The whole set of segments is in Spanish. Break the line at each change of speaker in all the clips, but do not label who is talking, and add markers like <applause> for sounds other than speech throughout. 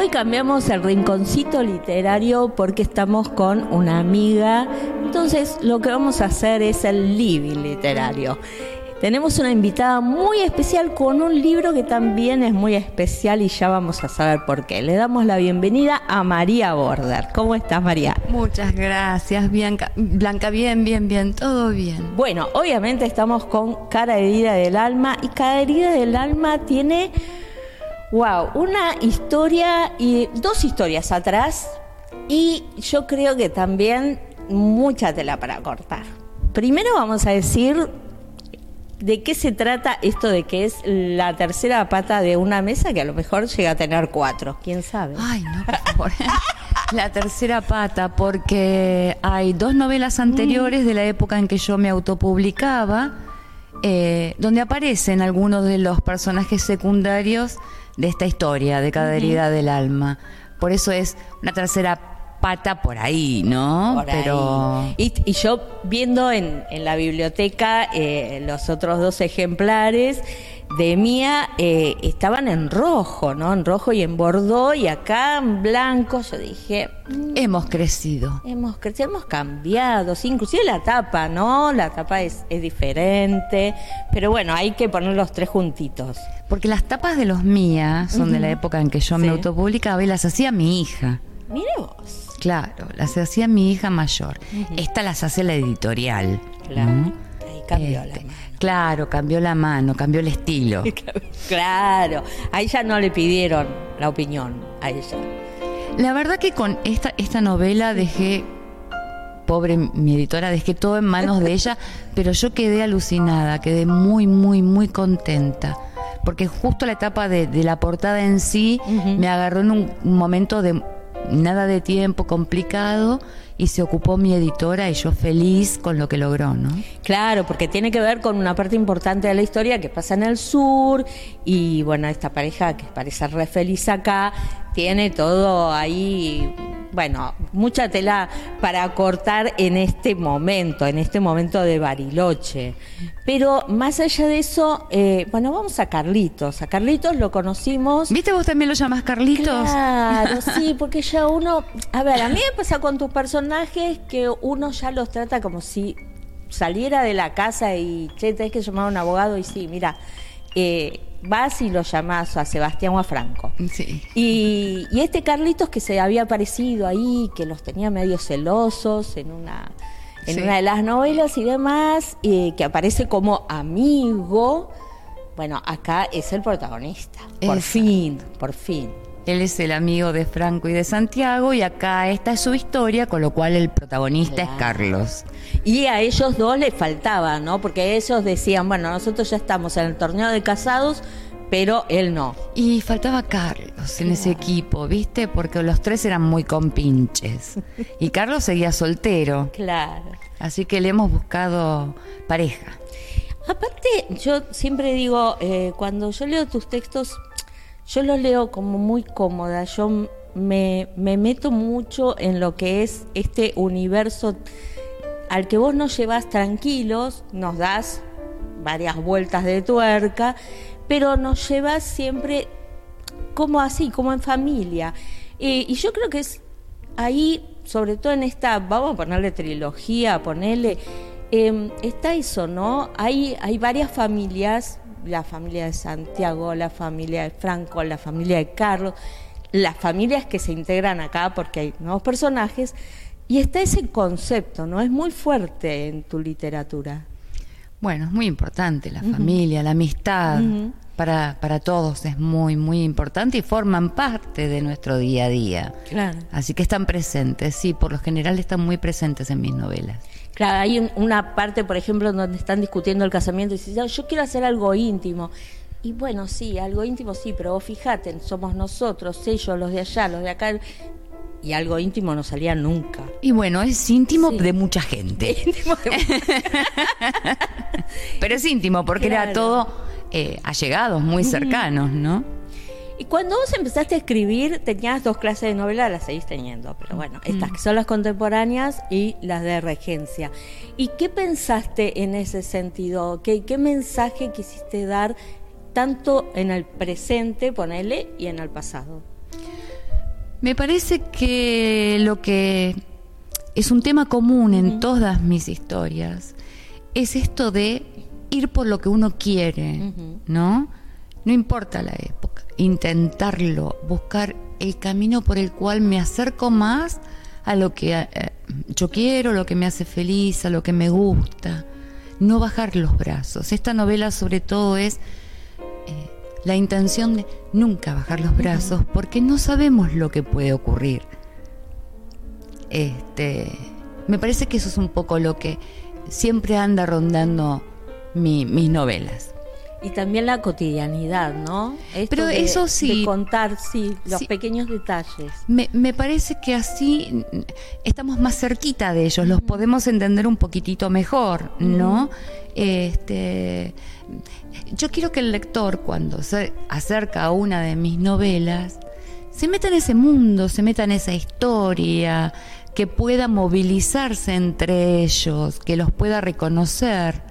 Hoy cambiamos el rinconcito literario porque estamos con una amiga. Entonces lo que vamos a hacer es el living literario. Tenemos una invitada muy especial con un libro que también es muy especial y ya vamos a saber por qué. Le damos la bienvenida a María Border. ¿Cómo estás, María?
Muchas gracias, Bianca. Blanca, bien, bien, bien, todo bien.
Bueno, obviamente estamos con Cara Herida del Alma y Cara Herida del Alma tiene Wow, una historia y dos historias atrás y yo creo que también mucha tela para cortar. Primero vamos a decir de qué se trata esto de que es la tercera pata de una mesa que a lo mejor llega a tener cuatro, quién sabe.
Ay, no, por favor. <laughs> La tercera pata, porque hay dos novelas anteriores de la época en que yo me autopublicaba, eh, donde aparecen algunos de los personajes secundarios de esta historia de cada herida del alma. Por eso es una tercera pata por ahí, ¿no?
Pero Y, yo viendo en, en la biblioteca eh, los otros dos ejemplares de Mía eh, estaban en rojo, ¿no? En rojo y en bordó y acá en blanco. Yo dije...
Mm, hemos crecido.
Hemos crecido, hemos cambiado. Sí, inclusive la tapa, ¿no? La tapa es, es diferente. Pero bueno, hay que poner los tres juntitos.
Porque las tapas de los Mía son de la época en que yo me autopublicaba y las hacía mi hija.
Mire vos.
Claro, las hacía mi hija mayor. Esta las hace la editorial.
Claro. Ahí cambió la este.
Claro, cambió la mano, cambió el estilo. <laughs>
claro, a ella no le pidieron la opinión, a ella.
La verdad que con esta, esta novela dejé, pobre mi editora, dejé todo en manos de ella, <laughs> pero yo quedé alucinada, quedé muy, muy, muy contenta. Porque justo la etapa de, la portada en sí me agarró en un momento de nada de tiempo complicado y se ocupó mi editora y yo feliz con lo que logró, ¿no?
Claro, porque tiene que ver con una parte importante de la historia que pasa en el sur y bueno, esta pareja que parece re feliz acá, tiene todo ahí bueno, mucha tela para cortar en este momento, en este momento de Bariloche. Pero más allá de eso, eh, bueno, vamos a Carlitos. A Carlitos lo conocimos.
¿Viste vos también lo llamás Carlitos?
Claro, <laughs> sí, porque ya uno. A ver, a mí me pasa con tus personajes que uno ya los trata como si saliera de la casa y, che, tenés que llamar a un abogado y sí, mira. Eh, vas y lo llamas a Sebastián o a Franco.
Sí.
Y, este Carlitos que se había aparecido ahí, que los tenía medio celosos en una, en una de las novelas y demás, y que aparece como amigo. Bueno, acá es el protagonista. Por fin, por fin.
Él es el amigo de Franco y de Santiago y acá esta es su historia, con lo cual el protagonista es Carlos.
Y a ellos dos les faltaba, ¿no? Porque ellos decían, bueno, nosotros ya estamos en el torneo de casados, pero él no.
Y faltaba Carlos en ese equipo, ¿viste? Porque los tres eran muy compinches. Y Carlos seguía soltero.
Claro.
Así que le hemos buscado pareja.
Aparte, yo siempre digo, eh, cuando yo leo tus textos, yo lo leo como muy cómoda, yo me, meto mucho en lo que es este universo al que vos nos llevas tranquilos, nos das varias vueltas de tuerca, pero nos llevas siempre como así, como en familia. y yo creo que es ahí, sobre todo en esta, vamos a ponerle trilogía, ponerle, em, está eso, ¿no? Hay, hay varias familias la familia de Santiago, la familia de Franco, la familia de Carlos, las familias que se integran acá porque hay nuevos personajes, y está ese concepto, ¿no? Es muy fuerte en tu literatura.
Bueno, es muy importante la familia, la amistad. para, para todos es muy, muy importante y forman parte de nuestro día a día.
Claro.
Así que están presentes, sí, por lo general están muy presentes en mis novelas.
Claro, hay una parte, por ejemplo, donde están discutiendo el casamiento y dicen, yo quiero hacer algo íntimo. Y bueno, sí, algo íntimo sí, pero vos fíjate, somos nosotros, ellos, los de allá, los de acá. Y algo íntimo no salía nunca.
Y bueno, es íntimo de mucha gente. <laughs> <laughs> pero es íntimo porque era todo eh, allegados, muy cercanos, ¿no?
Y cuando vos empezaste a escribir, tenías dos clases de novela, las seguís teniendo, pero bueno, estas que son las contemporáneas y las de regencia. ¿Y qué pensaste en ese sentido? ¿Qué, qué mensaje quisiste dar tanto en el presente, ponele, y en el pasado?
Me parece que lo que es un tema común en todas mis historias es esto de ir por lo que uno quiere, ¿no? No importa la época, intentarlo, buscar el camino por el cual me acerco más a lo que eh, yo quiero, lo que me hace feliz, a lo que me gusta. No bajar los brazos. Esta novela sobre todo es eh, la intención de nunca bajar los brazos porque no sabemos lo que puede ocurrir. Este, me parece que eso es un poco lo que siempre anda rondando mis novelas.
Y también la cotidianidad, ¿no?
Pero eso sí.
De contar, sí, los pequeños detalles.
Me, me, parece que así estamos más cerquita de ellos, los podemos entender un poquitito mejor, ¿no? Este, yo quiero que el lector, cuando se acerca a una de mis novelas, se meta en ese mundo, se meta en esa historia, que pueda movilizarse entre ellos, que los pueda reconocer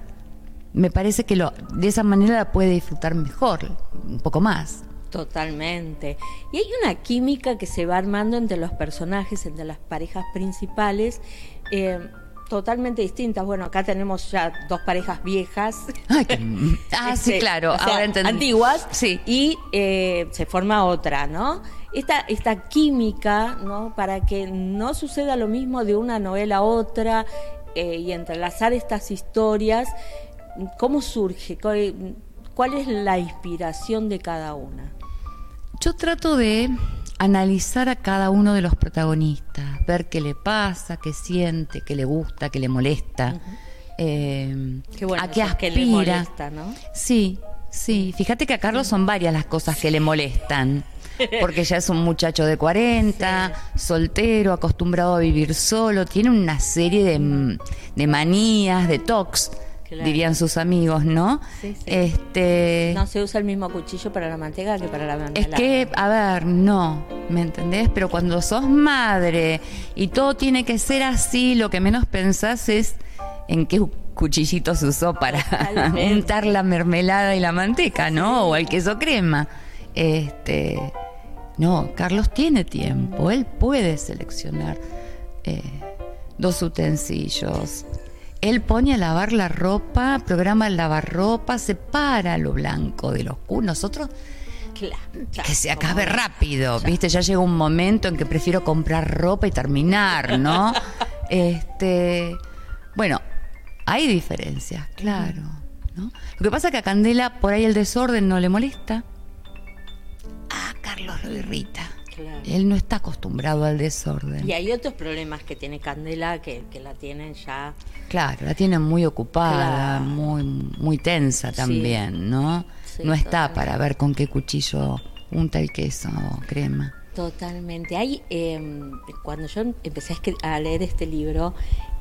me parece que lo, de esa manera la puede disfrutar mejor, un poco más.
Totalmente. Y hay una química que se va armando entre los personajes, entre las parejas principales, eh, totalmente distintas. Bueno, acá tenemos ya dos parejas viejas. <laughs>
ah, sí, este, claro.
Antiguas. Sí. Y eh, se forma otra, ¿no? Esta, esta química, ¿no? Para que no suceda lo mismo de una novela a otra eh, y entrelazar estas historias ¿Cómo surge? ¿Cuál es la inspiración de cada una?
Yo trato de analizar a cada uno de los protagonistas, ver qué le pasa, qué siente, qué le gusta, qué le molesta,
eh, a qué aspira. le molesta, ¿no?
Sí, sí. Fíjate que a Carlos son varias las cosas que le molestan. Porque ya es un muchacho de 40, <laughs> soltero, acostumbrado a vivir solo, tiene una serie de, de manías, de tocs dirían sus amigos, ¿no?
Este, no se usa el mismo cuchillo para la manteca que para la
mermelada. Es que, a ver, no, ¿me entendés? Pero cuando sos madre y todo tiene que ser así, lo que menos pensás es en qué cuchillito se usó para untar <laughs> la mermelada y la manteca, ¿no? O el queso crema. Este, no, Carlos tiene tiempo, él puede seleccionar eh, dos utensilios él pone a lavar la ropa, programa el lavarropa, separa lo blanco de lo oscuro. Nosotros que se acabe rápido, ¿viste? Ya llega un momento en que prefiero comprar ropa y terminar, ¿no? <laughs> este, bueno, hay diferencias, claro, ¿no? Lo que pasa es que a Candela por ahí el desorden no le molesta. Ah, Carlos lo irrita. Él no está acostumbrado al desorden.
Y hay otros problemas que tiene Candela que, la tienen ya.
Claro, la tienen muy ocupada, muy, muy tensa también, ¿no? no está para ver con qué cuchillo unta el queso o crema.
Totalmente. Hay, em, cuando yo empecé a, leer este libro,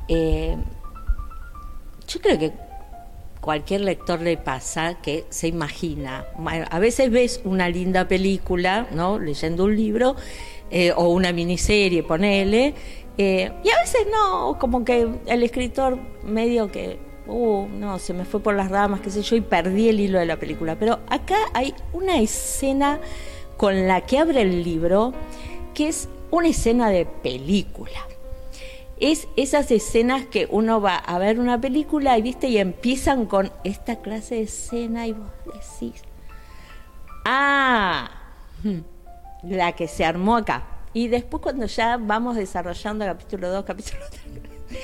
eh, yo creo que cualquier lector le pasa que se imagina. A veces ves una linda película, ¿no? Leyendo un libro eh, o una miniserie, ponele, eh, y a veces no, como que el escritor medio que, uh, no, se me fue por las ramas, qué sé yo, y perdí el hilo de la película. Pero acá hay una escena con la que abre el libro que es una escena de película es esas escenas que uno va a ver una película y viste y empiezan con esta clase de escena y vos decís, ah, la que se armó acá. Y después cuando ya vamos desarrollando capítulo 2, capítulo 3,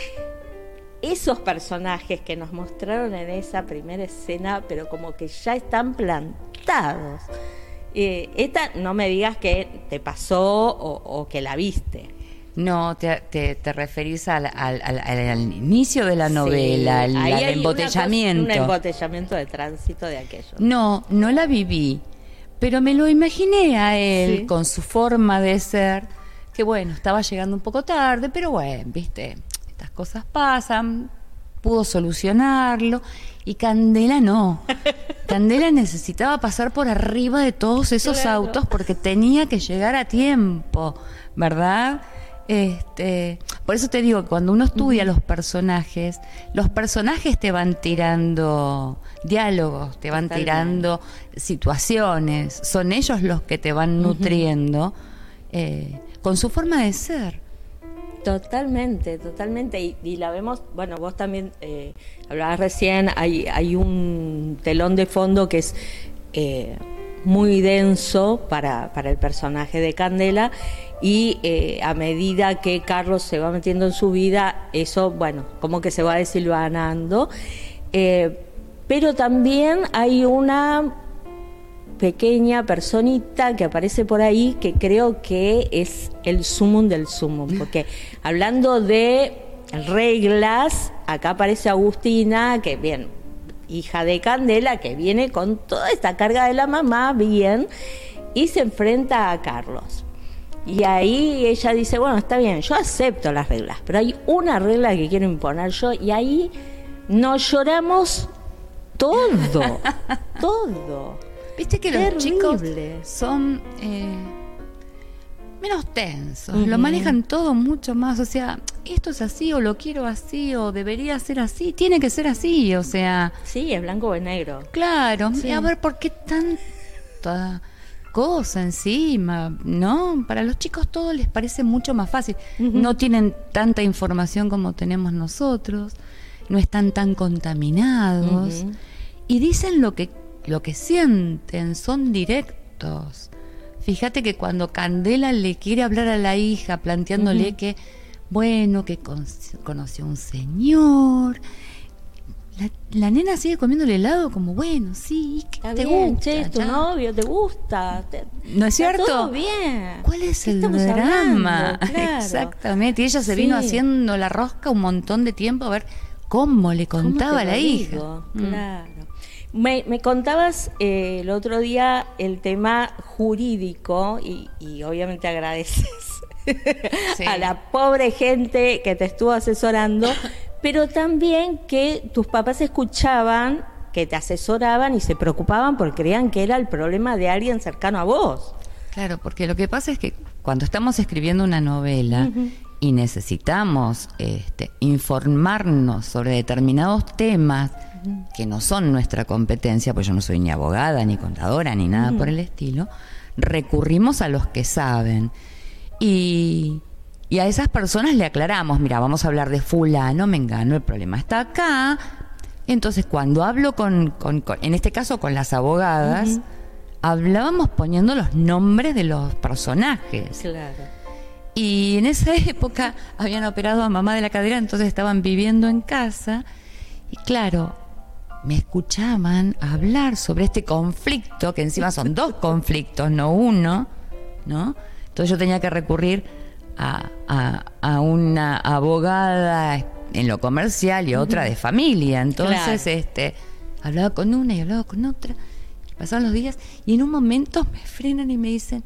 esos personajes que nos mostraron en esa primera escena, pero como que ya están plantados. Eh, esta no me digas que te pasó o que la viste.
No, te, te, referís al, al, inicio de la novela, al, embotellamiento. un
embotellamiento de tránsito de aquello.
No, no la viví, pero me lo imaginé a él con su forma de ser, que bueno, estaba llegando un poco tarde, pero bueno, viste, estas cosas pasan, pudo solucionarlo. Y Candela no. <laughs> Candela necesitaba pasar por arriba de todos esos autos porque tenía que llegar a tiempo, ¿verdad? Este, por eso te digo cuando uno estudia los personajes, los personajes te van tirando diálogos, te van tirando situaciones, son ellos los que te van nutriendo eh, con su forma de ser.
Totalmente, totalmente. Y, la vemos, bueno, vos también eh, hablabas recién, hay, hay un telón de fondo que es eh, muy denso para, para el personaje de Candela y eh, a medida que Carlos se va metiendo en su vida, eso, bueno, como que se va desilvanando. Eh, pero también hay una pequeña personita que aparece por ahí que creo que es el sumum del sumum, porque hablando de reglas, acá aparece Agustina, que bien, hija de Candela, que viene con toda esta carga de la mamá, bien, y se enfrenta a Carlos. Y ahí ella dice, bueno, está bien, yo acepto las reglas, pero hay una regla que quiero imponer yo y ahí nos lloramos todo, <laughs> todo.
Viste que los chicos son eh, menos tensos, lo manejan todo mucho más, o sea, esto es así o lo quiero así o debería ser así, tiene que ser así, o sea...
Sí, es blanco o negro.
Claro, a ver, ¿por qué tanta cosa encima, ¿no? Para los chicos todo les parece mucho más fácil. No tienen tanta información como tenemos nosotros, no están tan contaminados y dicen lo que lo que sienten, son directos. Fíjate que cuando Candela le quiere hablar a la hija planteándole que bueno, que conoció un señor la, nena sigue comiendo el helado como, bueno, sí,
te gusta. Che, tu novio, te gusta.
¿No es cierto?
Todo bien.
¿Cuál es el drama? <laughs> Exactamente. Y ella se vino haciendo la rosca un montón de tiempo a ver cómo le contaba a la hija.
Mm. Claro. Me, me contabas eh, el otro día el tema jurídico y, y obviamente agradeces <laughs> a la pobre gente que te estuvo asesorando, <laughs> pero también que tus papás escuchaban, que te asesoraban y se preocupaban porque creían que era el problema de alguien cercano a vos.
Claro, porque lo que pasa es que cuando estamos escribiendo una novela y necesitamos este, informarnos sobre determinados temas que no son nuestra competencia, pues yo no soy ni abogada, ni contadora, ni nada por el estilo, recurrimos a los que saben. Y y a esas personas le aclaramos, mira, vamos a hablar de fulano, me engano, el problema está acá. Entonces, cuando hablo con, en este caso con las abogadas, hablábamos poniendo los nombres de los personajes.
Claro.
Y en esa época habían operado a mamá de la cadera, entonces estaban viviendo en casa. Y claro, me escuchaban hablar sobre este conflicto, que encima son dos conflictos, no uno, ¿no? Entonces yo tenía que recurrir a, a, una abogada en lo comercial y otra de familia. Entonces, este, hablaba con una y hablaba con otra. Pasaban los días y en un momento me frenan y me dicen,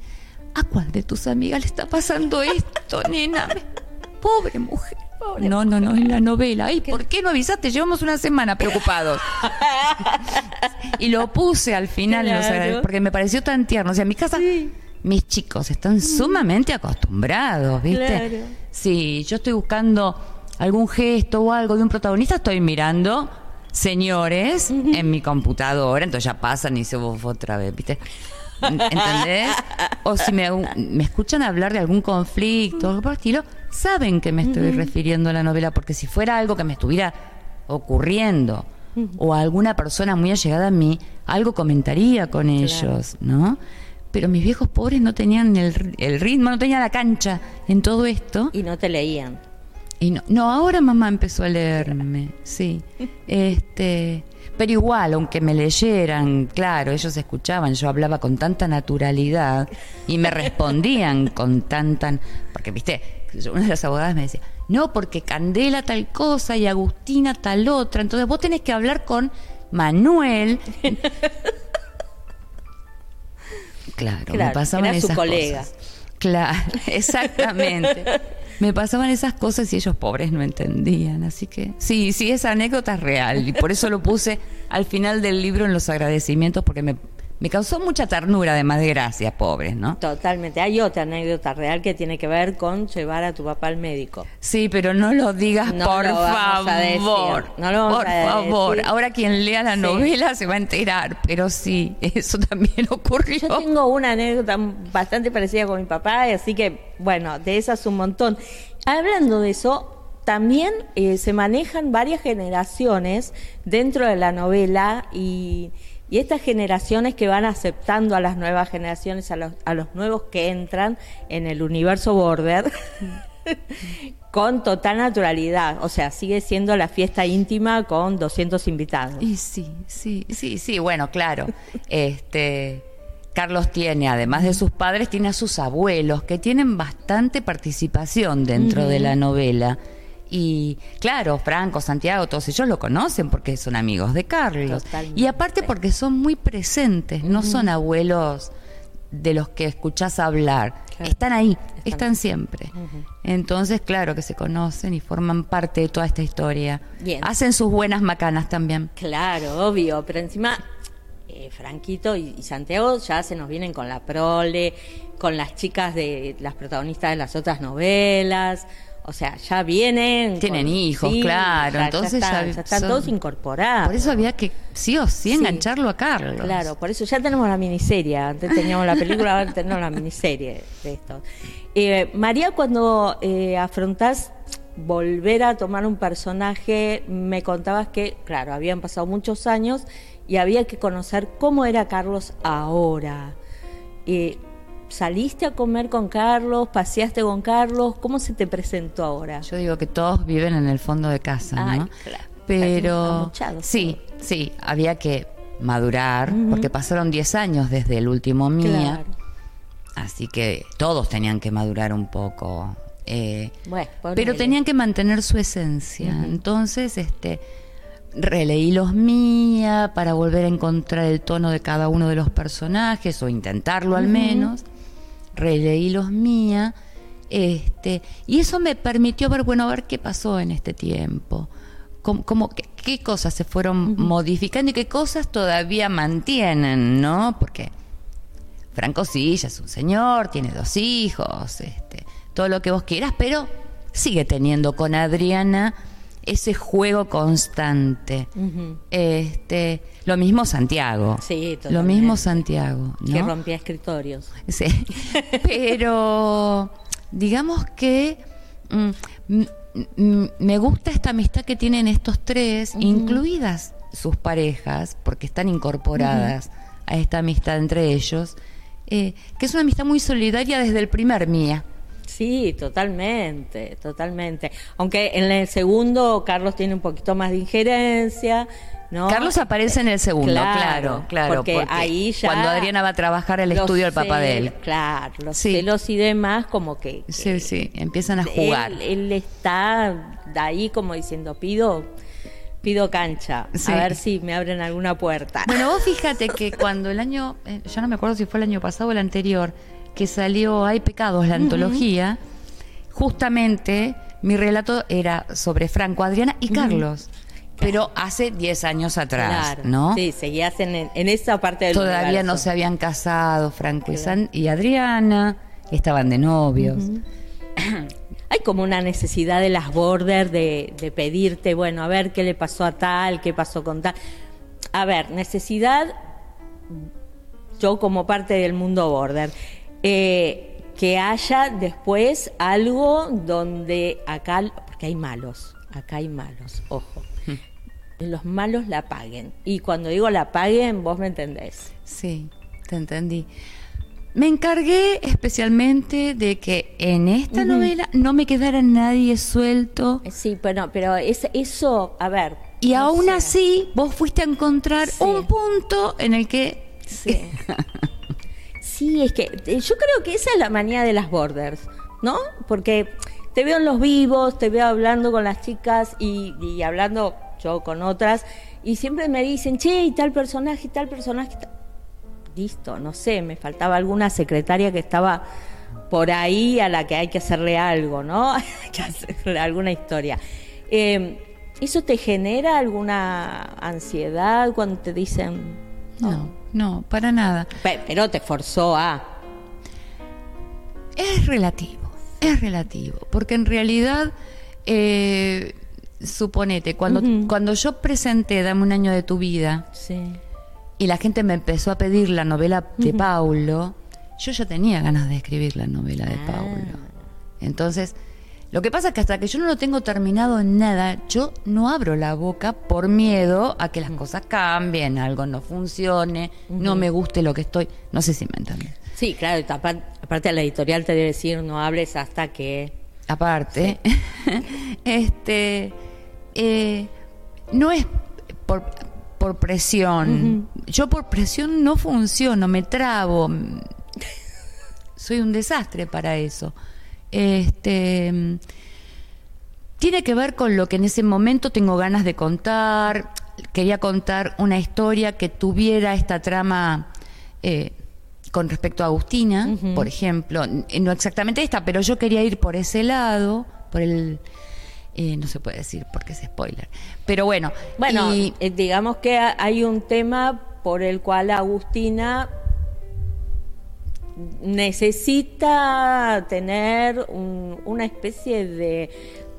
¿a cuál de tus amigas le está pasando esto, <laughs> nena? Pobre mujer. no, no, no, en la novela. Ay, ¿por qué no avisaste? Llevamos una semana preocupados. <laughs> y lo puse al final, porque me pareció tan tierno. O sea, en mi casa mis chicos están mm. sumamente acostumbrados, ¿viste? Si yo estoy buscando algún gesto o algo de un protagonista, estoy mirando señores en mi computadora, entonces ya pasan y se otra vez, ¿viste? ¿Entendés? O si me, escuchan hablar de algún conflicto o algo por el estilo, saben que me estoy refiriendo a la novela, porque si fuera algo que me estuviera ocurriendo o alguna persona muy allegada a mí, algo comentaría con ellos, ¿no? Pero mis viejos pobres no tenían el, el, ritmo, no tenían la cancha en todo esto.
Y no te leían.
Y no, no, ahora mamá empezó a leerme, sí. <laughs> Este, pero igual, aunque me leyeran, claro, ellos escuchaban, yo hablaba con tanta naturalidad y me respondían <laughs> con tanta, porque viste, una de las abogadas me decía, no, porque Candela tal cosa y Agustina tal otra, entonces vos tenés que hablar con Manuel. <laughs> Claro, me pasaban era esas su colega. Claro, <laughs> exactamente. <laughs> me pasaban esas cosas y ellos pobres no entendían. Así que sí, sí, esa anécdota es real y por eso lo puse al final del libro en los agradecimientos porque me, me causó mucha ternura, además de gracia, pobres, ¿no?
Totalmente. Hay otra anécdota real que tiene que ver con llevar a tu papá al médico.
Sí, pero no lo digas,
No
por
lo vamos a decir.
favor.
No lo vamos
por
a
favor.
decir.
Ahora quien lea la
Sí.
novela se va a enterar, pero sí, eso también <laughs> ocurrió.
Yo tengo una anécdota bastante parecida con mi papá, así que, bueno, de esas un montón. Hablando de eso, también eh, se manejan varias generaciones dentro de la novela y, y estas generaciones que van aceptando a las nuevas generaciones, a los, a los nuevos que entran en el universo border. <laughs> con total naturalidad, o sea, sigue siendo la fiesta íntima con 200 invitados.
Y sí, sí, sí, sí, bueno, claro. Este Carlos tiene, además de sus padres, tiene a sus abuelos, que tienen bastante participación dentro de la novela. Y claro, Franco, Santiago, todos ellos lo conocen porque son amigos de Carlos.
Totalmente.
Y aparte porque son muy presentes, no son abuelos de los que escuchás hablar.
Claro.
Están ahí,
Están
están, siempre. Entonces, claro que se conocen y forman parte de toda esta historia.
Bien.
Hacen sus buenas macanas también.
Claro, obvio, pero encima eh, Franquito y, y Santiago ya se nos vienen con la prole, con las chicas de las protagonistas de las otras novelas. O sea, ya vienen.
Tienen
con-
hijos,
sí,
claro,
ya-
entonces
ya están,
ya
ya están
son-
todos incorporados.
Por eso había que sí o sí
Sí.
engancharlo a Carlos.
Claro, por eso ya tenemos la miniserie. Antes teníamos la película, ahora tenemos la miniserie de esto. Eh, María, cuando eh, afrontás volver a tomar un personaje, me contabas que, claro, habían pasado muchos años y había que conocer cómo era Carlos ahora. Eh, ¿Saliste a comer con Carlos? ¿Paseaste con Carlos? ¿Cómo se te presentó ahora?
Yo digo que todos viven en el fondo de casa, ¿no?
Claro.
Pero sí, sí, había que madurar, porque pasaron 10 años desde el último Mía,
Claro.
así que todos tenían que madurar un poco. eh,
Bueno,
pero tenían que mantener su esencia. Entonces, este releí los Mía para volver a encontrar el tono de cada uno de los personajes, o intentarlo al menos. Releí los Mía. Este, y eso me permitió ver, bueno, a ver qué pasó en este tiempo. Cómo, cómo- qué, qué cosas se fueron modificando y qué cosas todavía mantienen, ¿no? Porque Franco sí, ya es un señor, tiene dos hijos, este, todo lo que vos quieras, pero sigue teniendo con Adriana ese juego constante. Este, lo mismo Santiago.
Sí,
Lo
totalmente.
mismo Santiago, ¿no?
Que rompía escritorios.
Sí. <laughs> Pero digamos que mm, mm, mm, me gusta esta amistad que tienen estos tres, incluidas sus parejas, porque están incorporadas a esta amistad entre ellos, eh, que es una amistad muy solidaria desde el primer Mía.
Sí, totalmente, totalmente. Aunque en el segundo Carlos tiene un poquito más de injerencia, ¿no?
Carlos aparece en el segundo,
Claro,
claro, claro.
porque ahí ya
Cuando Adriana va a trabajar al
los
estudio del papá de él.
Claro, los
Sí.
celos y demás, como que. que
Sí, sí, empiezan a jugar.
Él, él está de ahí como diciendo, pido, pido cancha,
Sí.
a ver si me abren alguna puerta.
Bueno, vos fíjate que cuando el año, eh, ya no me acuerdo si fue el año pasado o el anterior, que salió Hay Pecados, la antología, justamente mi relato era sobre Franco, Adriana y Carlos, pero hace 10 años atrás,
Claro,
¿no?
Sí, seguías en, en esa parte del
Todavía no se habían casado Franco y, San- y Adriana, estaban de novios. <clears throat>
Hay como una necesidad de las border de, de pedirte, bueno, a ver qué le pasó a tal, qué pasó con tal. A ver, necesidad, yo como parte del mundo border, eh, que haya después algo donde acá, porque hay malos, acá hay malos, ojo. Los malos la paguen. Y cuando digo la paguen, vos me entendés.
Sí, te entendí. Me encargué especialmente de que en esta novela no me quedara nadie suelto.
Eh, Sí, pero, pero es, eso, a ver.
Y
no
aún
sé.
así, vos fuiste a encontrar
Sí.
un punto en el que.
Sí. <laughs> Sí, es que eh, yo creo que esa es la manía de las borders, ¿no? Porque te veo en los vivos, te veo hablando con las chicas y, y hablando yo con otras, y siempre me dicen, che, y tal personaje, y tal personaje. y tal". Listo, no sé, me faltaba alguna secretaria que estaba por ahí a la que hay que hacerle algo, ¿no? <laughs> Hay que hacerle alguna historia. Eh, ¿Eso te genera alguna ansiedad cuando te dicen,
No, no, para nada.
Pe- Pero te forzó a.
Es relativo, es relativo, porque en realidad, eh, suponete, cuando, cuando yo presenté Dame un año de tu vida
Sí.
y la gente me empezó a pedir la novela de Paulo, yo ya tenía ganas de escribir la novela de
Ah.
Paulo. Entonces, lo que pasa es que hasta que yo no lo tengo terminado en nada, yo no abro la boca por miedo a que las cosas cambien, algo no funcione, no me guste lo que estoy. No sé si me entienden.
Sí, claro, tapa- aparte la editorial te debe decir no hables hasta que.
Aparte, <laughs> este, eh, no es por, por presión. Yo por presión no funciono, me trabo. <laughs> Soy un desastre para eso. Este, tiene que ver con lo que en ese momento tengo ganas de contar. Quería contar una historia que tuviera esta trama eh, con respecto a Agustina, por ejemplo. N- No exactamente esta, pero yo quería ir por ese lado, por el... eh, no se puede decir porque es spoiler. Pero bueno,
Bueno,
y-
eh, digamos que ha- hay un tema por el cual Agustina necesita tener un- una especie de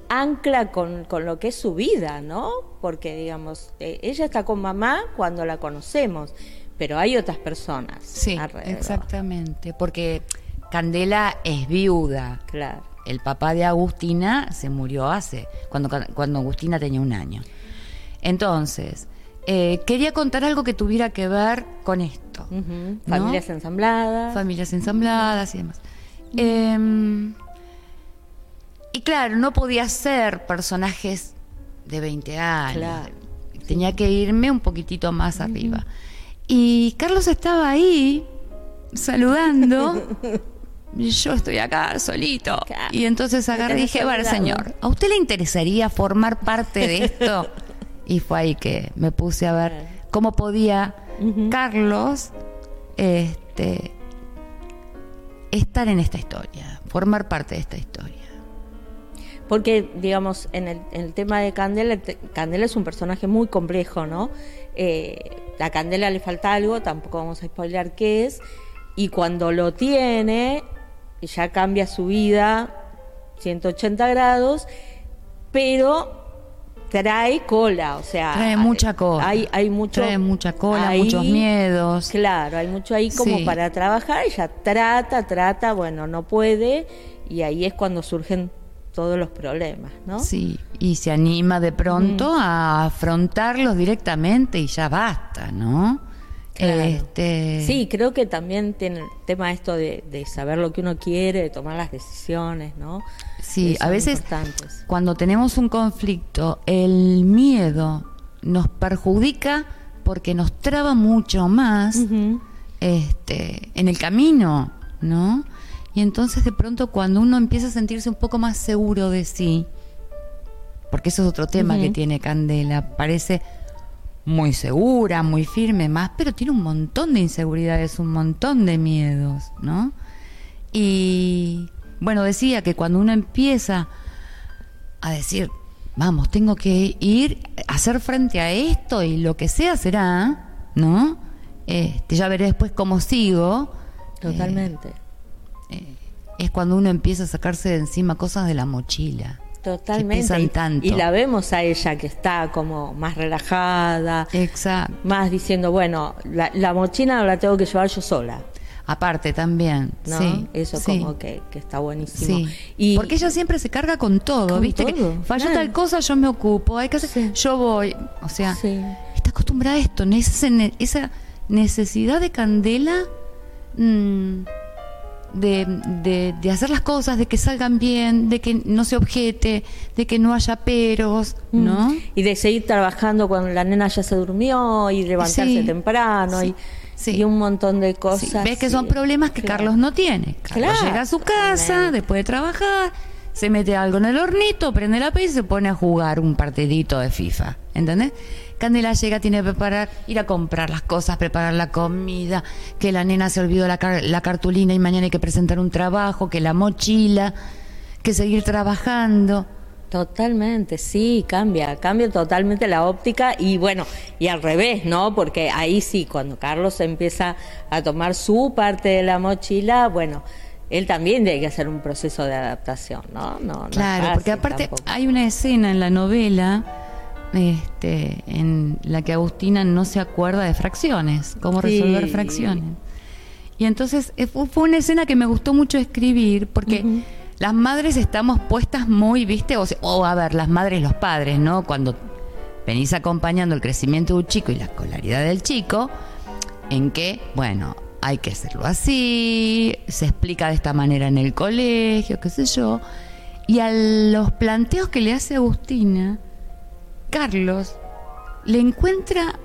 ancla con, con lo que es su vida, ¿no? Porque, digamos, eh, ella está con mamá cuando la conocemos, pero hay otras personas
sí,
alrededor.
exactamente, porque Candela es viuda.
Claro.
El papá de Agustina se murió hace, cuando, cuando Agustina tenía un año. Entonces, eh, quería contar algo que tuviera que ver con esto.
Familias ensambladas.
Familias ensambladas y demás. Eh, y claro, no podía ser personajes de 20 años.
Claro.
Tenía que irme un poquitito más arriba. Y Carlos estaba ahí saludando. <laughs> yo estoy acá solito.
Claro.
Y entonces agarré y dije, bueno,
olvidado".
señor, ¿a usted le interesaría formar parte de esto? <laughs> y fue ahí que me puse a ver cómo podía Carlos este, estar en esta historia, formar parte de esta historia.
Porque, digamos, en el, en el tema de Candela, Candela es un personaje muy complejo, ¿no? Eh, a Candela le falta algo, tampoco vamos a spoilear qué es, y cuando lo tiene, ya cambia su vida 180 grados, pero trae cola, o sea...
Trae mucha cola.
Hay, hay mucho...
Trae mucha cola,
ahí-
muchos miedos.
Claro, hay mucho ahí como
Sí.
para trabajar, ella trata, trata, bueno, no puede, y ahí es cuando surgen todos los problemas, ¿no?
Sí, y se anima de pronto a afrontarlos directamente y ya basta, ¿no?
Claro.
Este,
Sí, creo que también tiene el tema esto de, de saber lo que uno quiere, de tomar las decisiones, ¿no?
Sí, a veces cuando tenemos un conflicto, el miedo nos perjudica porque nos traba mucho más este, en el camino, ¿no? Y entonces de pronto cuando uno empieza a sentirse un poco más seguro de sí, porque eso es otro tema que tiene Candela, parece muy segura, muy firme, más, pero tiene un montón de inseguridades, un montón de miedos, ¿no? Y bueno, decía que cuando uno empieza a decir, vamos, tengo que ir a hacer frente a esto y lo que sea será, ¿no? Este, ya veré después cómo sigo.
Totalmente.
Eh, es cuando uno empieza a sacarse de encima cosas de la mochila.
Totalmente.
Que
Y- la vemos a ella que está como más relajada,
Exacto.
más diciendo, bueno, la, la mochila la tengo que llevar yo sola.
Aparte también,
¿no?
sí.
Eso
sí,
como que, que está buenísimo.
Sí.
Y,
Porque ella siempre se carga con todo,
Con
¿viste? Que
todo,
falló
claro.
tal cosa, yo me ocupo, hay que hacer,
Sí.
yo voy. O sea, está acostumbrada a esto, esa, ne- esa necesidad de candela mm, de, de- de hacer las cosas, de que salgan bien, de que no se objete, de que no haya peros, ¿no?
Mm. Y de seguir trabajando cuando la nena ya se durmió y levantarse
Sí,
temprano
sí,
y,
sí.
y un montón de cosas.
Ves que son problemas que
Claro.
Carlos no tiene. Carlos
Claro,
llega a su casa después de trabajar, se mete algo en el hornito, prende la pez y se pone a jugar un partidito de FIFA. ¿Entendés? Candela llega, tiene que preparar, ir a comprar las cosas, preparar la comida, que la nena se olvidó la, car- la cartulina y mañana hay que presentar un trabajo, que la mochila, que seguir trabajando.
Totalmente, sí, cambia, cambia totalmente la óptica y bueno, y al revés, ¿no? Porque ahí sí, cuando Carlos empieza a tomar su parte de la mochila, bueno, él también tiene que hacer un proceso de adaptación, ¿no? no,
claro, porque aparte hay una escena en la novela este, en la que Agustina no se acuerda de fracciones, cómo resolver fracciones. Y entonces eh, fue una escena que me gustó mucho escribir porque las madres estamos puestas muy, ¿viste? O, a ver, las madres los padres, ¿no? Cuando venís acompañando el crecimiento de un chico y la escolaridad del chico, en que, bueno, hay que hacerlo así, se explica de esta manera en el colegio, qué sé yo. Y a los planteos que le hace Agustina, Carlos le encuentra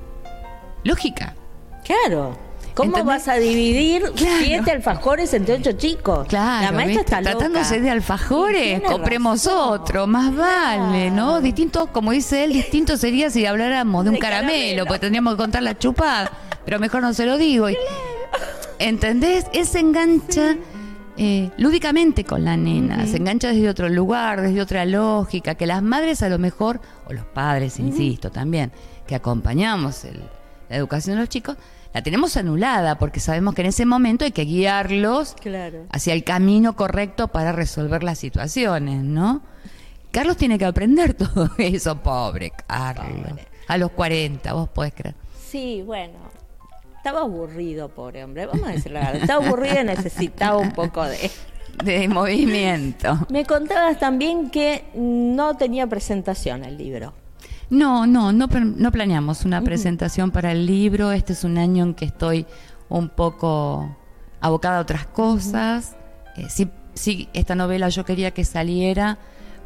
lógica.
Claro. ¿Cómo vas a dividir <laughs> siete alfajores entre ocho chicos?
Claro, la maestra está tratándose de alfajores, compremos otro, más vale, ¿no? Distinto, como dice él, distinto sería si habláramos de un caramelo, porque tendríamos que contar la chupada, pero mejor no se lo digo. ¿Entendés? Se engancha eh, lúdicamente con la nena, se engancha desde otro lugar, desde otra lógica, que las madres a lo mejor, o los padres, insisto, también, que acompañamos la educación de los chicos, la tenemos anulada porque sabemos que en ese momento hay que guiarlos hacia el camino correcto para resolver las situaciones, ¿no? Carlos tiene que aprender <laughs> todo eso, pobre Carlos. A los 40, vos podés creer.
Sí, bueno, estaba aburrido, pobre hombre. Vamos a decirlo la verdad. Estaba aburrido y necesitaba un poco de...
De movimiento.
Me contabas también que no tenía presentación el libro.
No, no, no, no planeamos una presentación para el libro. Este es un año en que estoy un poco abocada a otras cosas. Eh, sí, sí, esta novela yo quería que saliera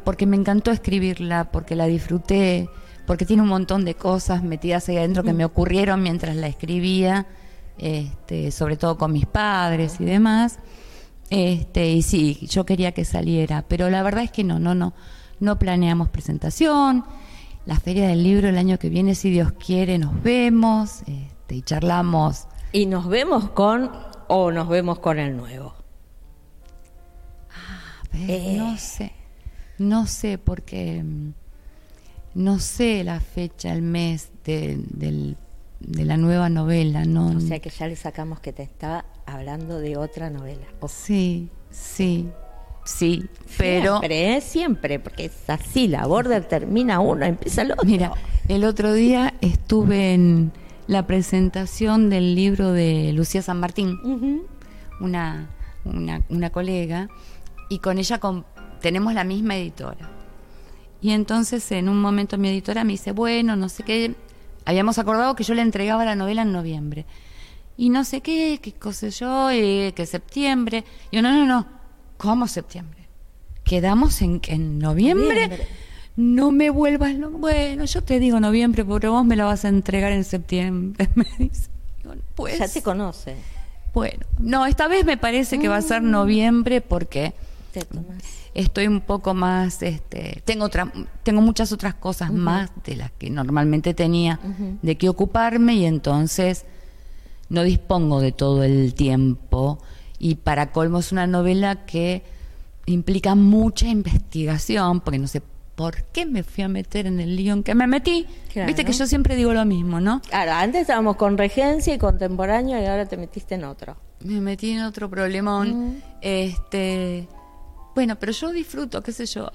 porque me encantó escribirla, porque la disfruté, porque tiene un montón de cosas metidas ahí adentro que me ocurrieron mientras la escribía, este, sobre todo con mis padres y demás. Este, y sí, yo quería que saliera, pero la verdad es que no, no, no, no planeamos presentación. La feria del libro el año que viene, si Dios quiere, nos vemos este, y charlamos.
¿Y nos vemos con o nos vemos con el nuevo?
Ah, no sé, no sé, porque mm, no sé la fecha, el mes de, de la nueva novela. No,
o sea que ya le sacamos que te estaba hablando de otra novela.
Sí, sí, sí, pero...
Siempre, ¿eh? siempre, porque es así, la border termina uno, empieza el otro.
Mira, el otro día estuve en la presentación del libro de Lucía San Martín, una, una, una, colega, y con ella tenemos la misma editora. Y entonces en un momento mi editora me dice, bueno, no sé qué, habíamos acordado que yo le entregaba la novela en noviembre. Y no sé qué, qué cosa yo, eh, que septiembre. Y yo, no, no, no, ¿cómo septiembre? Quedamos en, en noviembre. No me vuelvas, bueno, yo te digo noviembre, pero vos me la vas a entregar en septiembre. <laughs> Me dice,
pues, ya te conoce.
Bueno, no, esta vez me parece que va a ser mm. noviembre porque... Estoy un poco más, este, tengo otra, tengo muchas otras cosas más de las que normalmente tenía de qué ocuparme y entonces no dispongo de todo el tiempo y para colmo es una novela que implica mucha investigación porque no sé por qué me fui a meter en el lío en que me metí. Viste que yo siempre digo lo mismo, ¿no?
Claro, antes estábamos con regencia y contemporáneo y ahora te metiste en otro.
Me metí en otro problemón. Este bueno, pero yo disfruto, qué sé yo.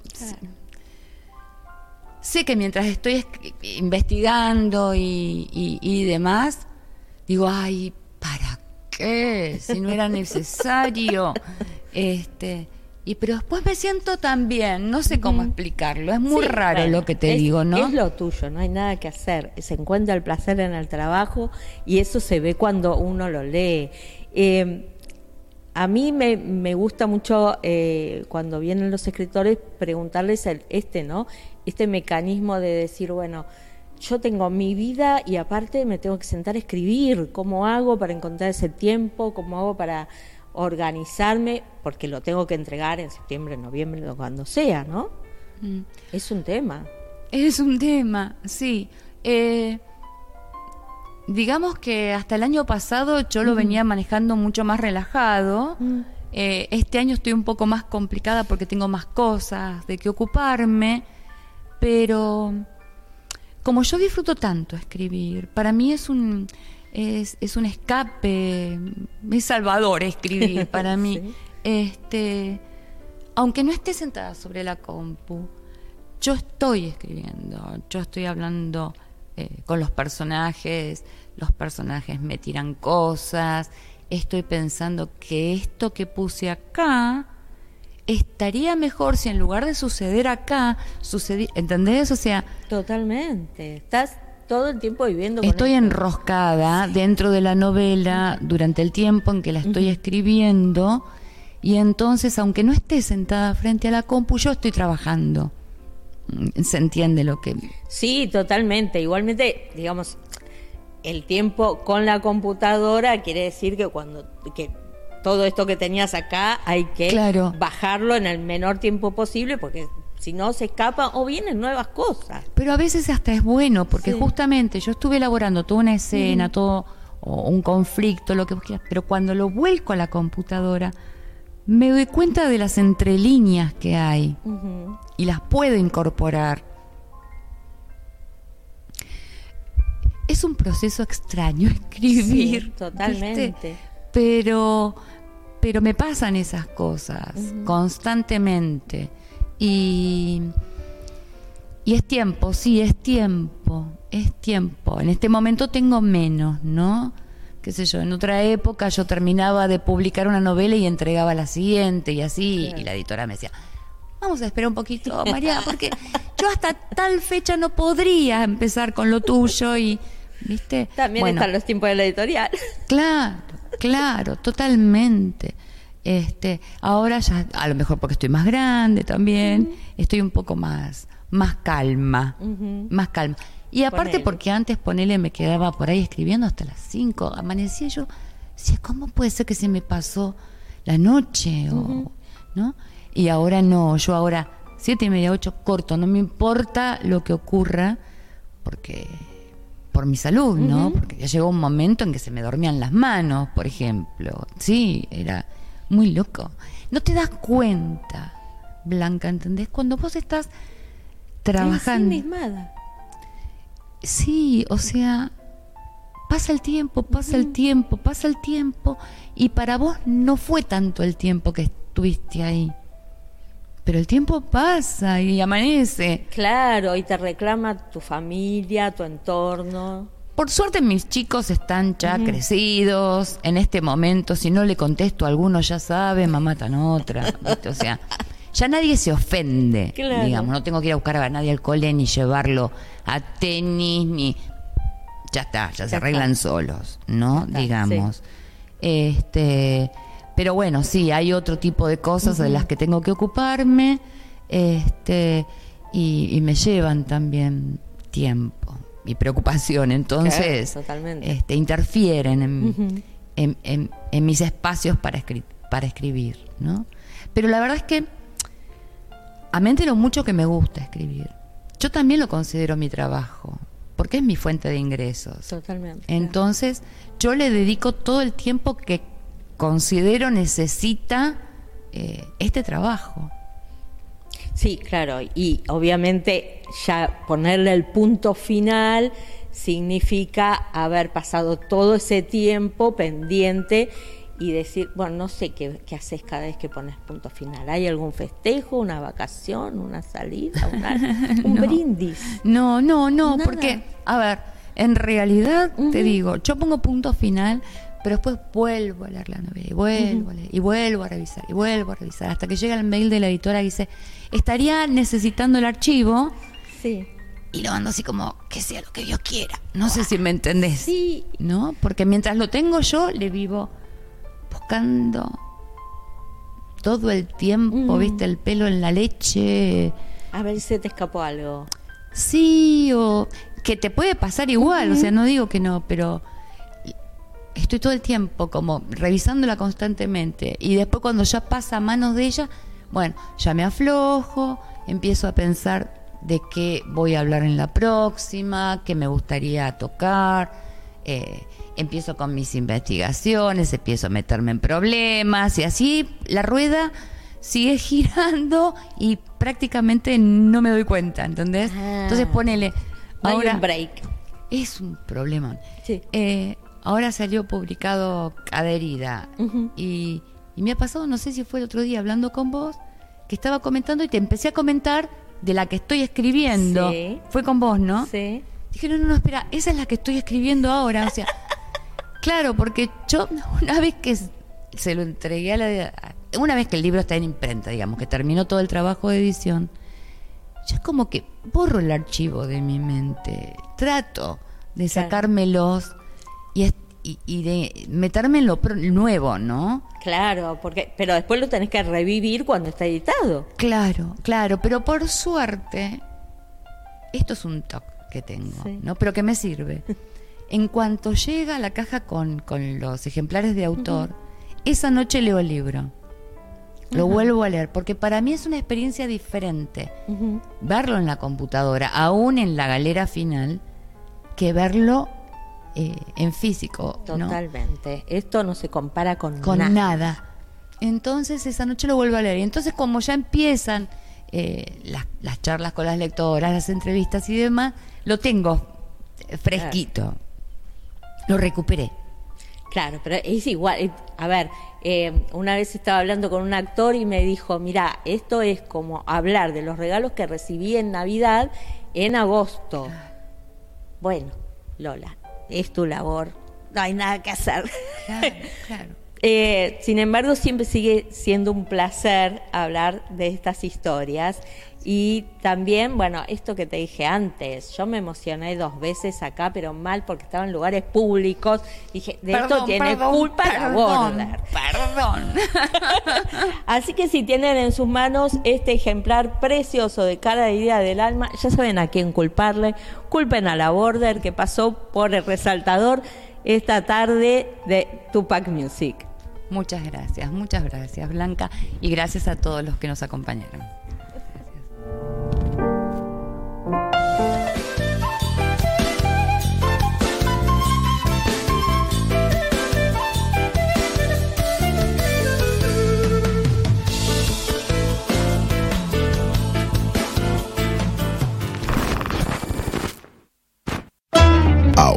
Sé que mientras estoy investigando y, demás, digo, ay, ¿para qué? Si no era necesario. <laughs> este, y pero después me siento tan bien, no sé cómo explicarlo, es muy raro lo que te digo, ¿no?
Es lo tuyo, no hay nada que hacer, se encuentra el placer en el trabajo y eso se ve cuando uno lo lee. Eh, a mí me, me gusta mucho eh, cuando vienen los escritores preguntarles el, este, ¿no? Este mecanismo de decir, bueno, yo tengo mi vida y aparte me tengo que sentar a escribir. ¿Cómo hago para encontrar ese tiempo? ¿Cómo hago para organizarme? Porque lo tengo que entregar en septiembre, noviembre, cuando sea, ¿no? Mm. Es un tema.
Es un tema, sí. Eh, digamos que hasta el año pasado yo lo venía manejando mucho más relajado. Eh, este año estoy un poco más complicada porque tengo más cosas de qué ocuparme. Pero como yo disfruto tanto escribir, para mí es un es, es un escape, es salvador escribir <laughs> para mí. Este, aunque no esté sentada sobre la compu, yo estoy escribiendo, yo estoy hablando eh, con los personajes, los personajes me tiran cosas, estoy pensando que esto que puse acá estaría mejor si en lugar de suceder acá, sucedía, ¿entendés? O sea...
Totalmente, estás todo el tiempo viviendo.
estoy enroscada dentro de la novela durante el tiempo en que la estoy escribiendo y entonces, aunque no esté sentada frente a la compu, yo estoy trabajando. ¿Se entiende lo que...?
Sí, totalmente. Igualmente, digamos, el tiempo con la computadora quiere decir que cuando... Que todo esto que tenías acá hay que bajarlo en el menor tiempo posible porque si no se escapa o vienen nuevas cosas.
Pero a veces hasta es bueno, porque justamente yo estuve elaborando toda una escena, todo o un conflicto, lo que quieras, pero cuando lo vuelco a la computadora, me doy cuenta de las entrelíneas que hay y las puedo incorporar. Es un proceso extraño <laughs> escribir.
totalmente.
Pero, pero me pasan esas cosas constantemente. Y, y es tiempo, sí, es tiempo, es tiempo. En este momento tengo menos, ¿no? Qué sé yo, en otra época yo terminaba de publicar una novela y entregaba la siguiente y así, y la editora me decía, vamos a esperar un poquito, María, porque yo hasta tal fecha no podría empezar con lo tuyo y, ¿viste?
También están los tiempos de la editorial.
Claro, claro, totalmente. Este, ahora ya, a lo mejor porque estoy más grande también, estoy un poco más, más calma, más calma. Y aparte porque antes, ponele, me quedaba por ahí escribiendo hasta las 5, amanecía yo, decía, ¿cómo puede ser que se me pasó la noche? O, ¿no? Y ahora no, yo ahora, siete y media, ocho, corto, no me importa lo que ocurra, porque por mi salud, ¿no? Porque ya llegó un momento en que se me dormían las manos, por ejemplo. Sí, era muy loco. No te das cuenta, Blanca, ¿entendés? Cuando vos estás trabajando. Sí, o sea, pasa el tiempo, pasa el tiempo, pasa el tiempo, y para vos no fue tanto el tiempo que estuviste ahí. Pero el tiempo pasa y amanece.
Claro, y te reclama tu familia, tu entorno.
Por suerte mis chicos están ya crecidos. En este momento, si no le contesto a alguno, ya sabe, mamá tan otra. O sea, ya nadie se ofende, digamos, no tengo que ir a buscar a nadie al cole ni llevarlo a tenis ni ya está, ya, se arreglan solos, ¿no? digamos. Este, pero bueno, sí, hay otro tipo de cosas de las que tengo que ocuparme, este, y, me llevan también tiempo y preocupación, entonces este, interfieren en, en, en, mis espacios para, para escribir, ¿no? Pero la verdad es que a mente lo mucho que me gusta escribir. Yo también lo considero mi trabajo, porque es mi fuente de ingresos.
Totalmente.
Entonces, yo le dedico todo el tiempo que considero necesita eh, este trabajo.
Sí, claro, y obviamente ya ponerle el punto final significa haber pasado todo ese tiempo pendiente y decir, bueno, no sé qué, haces cada vez que pones punto final. ¿Hay algún festejo, una vacación, una salida, un <laughs> brindis?
No, no, no, porque, a ver, en realidad te digo, yo pongo punto final, pero después vuelvo a leer la novela y vuelvo a leer y vuelvo a revisar y vuelvo a revisar hasta que llega el mail de la editora y dice, estaría necesitando el archivo.
Sí.
Y lo mando así como, que sea lo que Dios quiera. No sé si me entendés.
Sí.
¿No? Porque mientras lo tengo yo, le vivo buscando todo el tiempo, viste, el pelo en la leche.
A ver si te escapó algo.
Sí, o que te puede pasar igual, o sea, no digo que no, pero estoy todo el tiempo como revisándola constantemente y después cuando ya pasa a manos de ella, bueno, ya me aflojo, empiezo a pensar de qué voy a hablar en la próxima, qué me gustaría tocar. Eh, empiezo con mis investigaciones, empiezo a meterme en problemas y así la rueda sigue <laughs> girando y prácticamente no me doy cuenta, ¿entendés?
Ah.
Entonces ponele.
No hay
Ahora,
un break.
es un problema.
Sí.
Eh, ahora salió publicado Caderida y, y me ha pasado, no sé si fue el otro día hablando con vos, que estaba comentando y te empecé a comentar de la que estoy escribiendo.
Sí.
Fue con vos, ¿no?
Sí.
Dije, no, no, no, espera, esa es la que estoy escribiendo ahora. O sea, <laughs> claro, porque yo una vez que se lo entregué a la... Una vez que el libro está en imprenta, digamos, que terminó todo el trabajo de edición, yo es como que borro el archivo de mi mente. Trato de
Claro.
sacármelos y, y, y de meterme en lo nuevo, ¿no?
Claro, porque, pero después lo tenés que revivir cuando está editado.
Claro, claro, pero por suerte, esto es un toque que tengo,
Sí.
¿no? Pero que me sirve. <laughs> En cuanto llega la caja con, con los ejemplares de autor, esa noche leo el libro. Lo vuelvo a leer, porque para mí es una experiencia diferente verlo en la computadora, aún en la galera final, que verlo eh, en físico. ¿no?
Totalmente. Esto no se compara con,
con
nada.
nada. Entonces esa noche lo vuelvo a leer. Y entonces como ya empiezan eh, las, las charlas con las lectoras, las entrevistas y demás, lo tengo fresquito. Lo recuperé.
Claro, pero es igual. A ver, eh, una vez estaba hablando con un actor y me dijo, mira, esto es como hablar de los regalos que recibí en Navidad en agosto. Bueno, Lola, es tu labor. No hay nada que hacer.
Claro, claro. <laughs>
Eh, sin embargo, siempre sigue siendo un placer hablar de estas historias. Y también, bueno, esto que te dije antes, yo me emocioné dos veces acá, pero mal porque estaba en lugares públicos. Dije, de esto tiene
perdón,
culpa la
perdón,
Border.
Perdón. <laughs>
Así que si tienen en sus manos este ejemplar precioso de cada idea del alma, ya saben a quién culparle. Culpen a la Border que pasó por el resaltador esta tarde de Tupac Music.
Muchas gracias, muchas gracias, Blanca. Y gracias a todos los que nos acompañaron.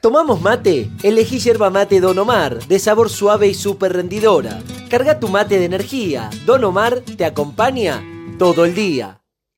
¿Tomamos mate? Elegí yerba mate Don Omar, de sabor suave y súper rendidora. Carga tu mate de energía. Don Omar te acompaña todo el día.